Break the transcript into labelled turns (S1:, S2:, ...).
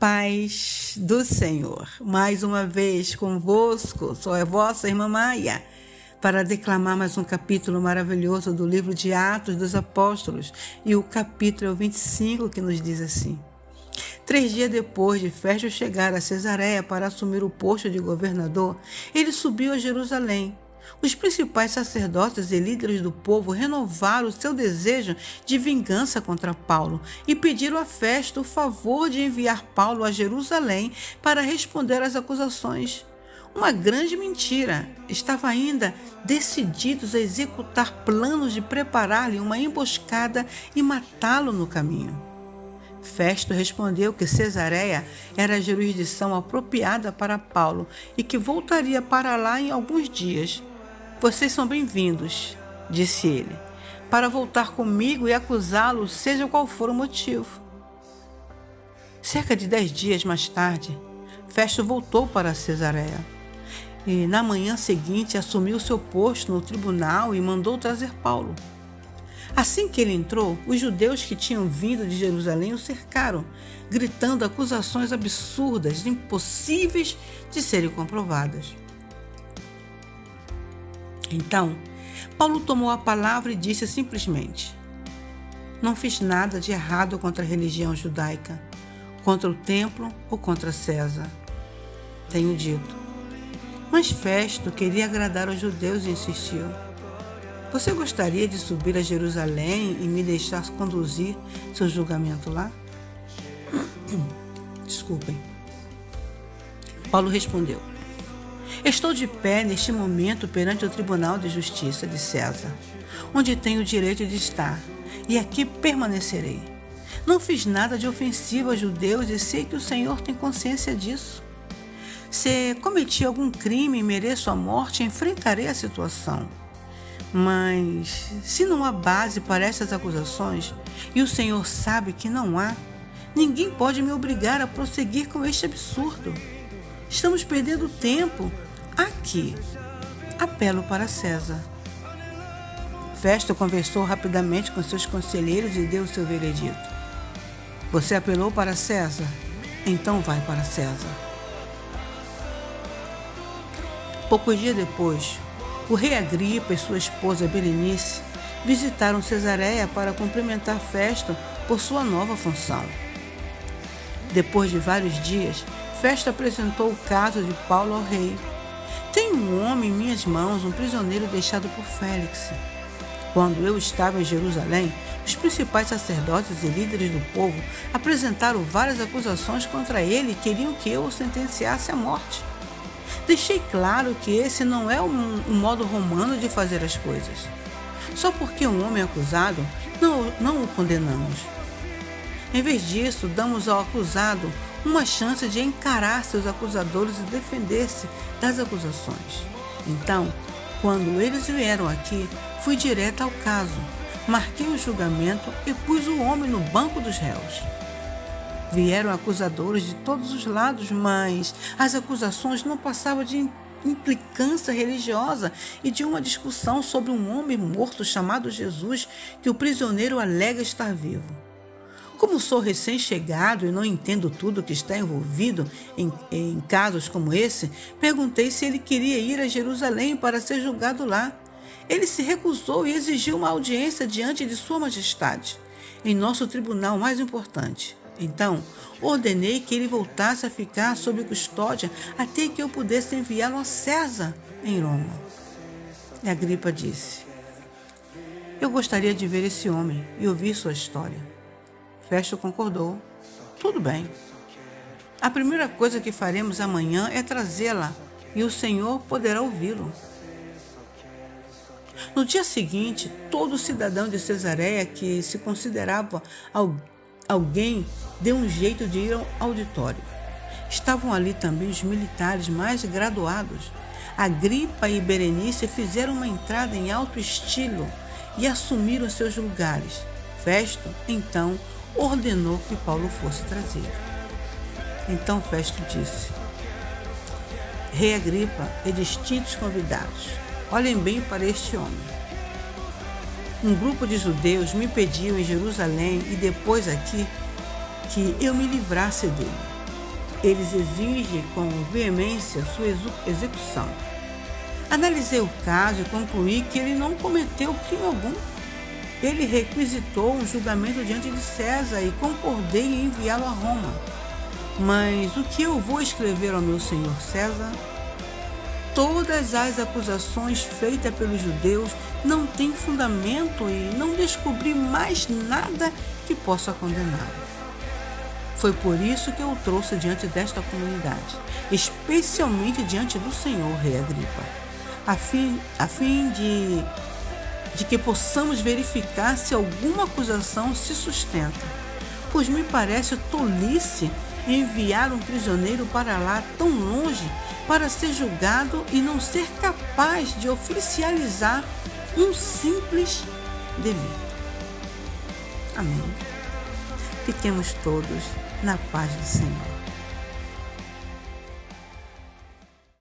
S1: paz do Senhor. Mais uma vez convosco, sou a vossa irmã Maia, para declamar mais um capítulo maravilhoso do livro de Atos dos Apóstolos, e o capítulo 25 que nos diz assim: Três dias depois de Festo chegar a Cesareia para assumir o posto de governador, ele subiu a Jerusalém os principais sacerdotes e líderes do povo renovaram o seu desejo de vingança contra Paulo e pediram a Festo o favor de enviar Paulo a Jerusalém para responder às acusações. Uma grande mentira. Estava ainda decididos a executar planos de preparar-lhe uma emboscada e matá-lo no caminho. Festo respondeu que Cesareia era a jurisdição apropriada para Paulo e que voltaria para lá em alguns dias. Vocês são bem-vindos, disse ele, para voltar comigo e acusá-lo, seja qual for o motivo. Cerca de dez dias mais tarde, Festo voltou para Cesareia e, na manhã seguinte, assumiu seu posto no tribunal e mandou trazer Paulo. Assim que ele entrou, os judeus que tinham vindo de Jerusalém o cercaram, gritando acusações absurdas, impossíveis de serem comprovadas. Então, Paulo tomou a palavra e disse simplesmente: Não fiz nada de errado contra a religião judaica, contra o templo ou contra César. Tenho dito. Mas Festo queria agradar aos judeus e insistiu: Você gostaria de subir a Jerusalém e me deixar conduzir seu julgamento lá? Desculpem. Paulo respondeu: Estou de pé neste momento perante o Tribunal de Justiça de César, onde tenho o direito de estar, e aqui permanecerei. Não fiz nada de ofensivo aos judeus e sei que o Senhor tem consciência disso. Se cometi algum crime e mereço a morte, enfrentarei a situação. Mas se não há base para essas acusações, e o Senhor sabe que não há, ninguém pode me obrigar a prosseguir com este absurdo. Estamos perdendo tempo aqui. Apelo para César. Festo conversou rapidamente com seus conselheiros e deu seu veredito. Você apelou para César? Então vai para César. Poucos dias depois, o rei Agripa e sua esposa Berenice visitaram Cesareia para cumprimentar Festo por sua nova função. Depois de vários dias, Festo apresentou o caso de Paulo ao rei homem em minhas mãos, um prisioneiro deixado por Félix. Quando eu estava em Jerusalém, os principais sacerdotes e líderes do povo apresentaram várias acusações contra ele e queriam que eu o sentenciasse à morte. Deixei claro que esse não é um, um modo romano de fazer as coisas. Só porque um homem é acusado, não, não o condenamos. Em vez disso, damos ao acusado uma chance de encarar seus acusadores e defender-se das acusações. Então, quando eles vieram aqui, fui direto ao caso, marquei o julgamento e pus o homem no banco dos réus. Vieram acusadores de todos os lados, mas as acusações não passavam de implicância religiosa e de uma discussão sobre um homem morto chamado Jesus que o prisioneiro alega estar vivo. Como sou recém-chegado e não entendo tudo que está envolvido em, em casos como esse, perguntei se ele queria ir a Jerusalém para ser julgado lá. Ele se recusou e exigiu uma audiência diante de Sua Majestade, em nosso tribunal mais importante. Então, ordenei que ele voltasse a ficar sob custódia até que eu pudesse enviá-lo a César, em Roma. E Agripa disse: Eu gostaria de ver esse homem e ouvir sua história. Festo concordou. Tudo bem. A primeira coisa que faremos amanhã é trazê-la e o Senhor poderá ouvi-lo. No dia seguinte, todo cidadão de Cesareia que se considerava alguém deu um jeito de ir ao auditório. Estavam ali também os militares mais graduados. Agripa e Berenice fizeram uma entrada em alto estilo e assumiram seus lugares. Festo, então, ordenou que Paulo fosse trazido. Então Festo disse: Rei Agripa e distintos convidados, olhem bem para este homem. Um grupo de judeus me pediu em Jerusalém e depois aqui que eu me livrasse dele. eles exigem com veemência sua execução. Analisei o caso e concluí que ele não cometeu crime algum. Ele requisitou um julgamento diante de César e concordei em enviá-lo a Roma. Mas o que eu vou escrever ao meu senhor César? Todas as acusações feitas pelos judeus não têm fundamento e não descobri mais nada que possa condená-lo. Foi por isso que eu o trouxe diante desta comunidade, especialmente diante do Senhor, Rei Agripa, a fim, a fim de, de que possamos verificar se alguma acusação se sustenta, pois me parece tolice enviar um prisioneiro para lá tão longe para ser julgado e não ser capaz de oficializar um simples delito. Amém. Fiquemos todos na paz do Senhor.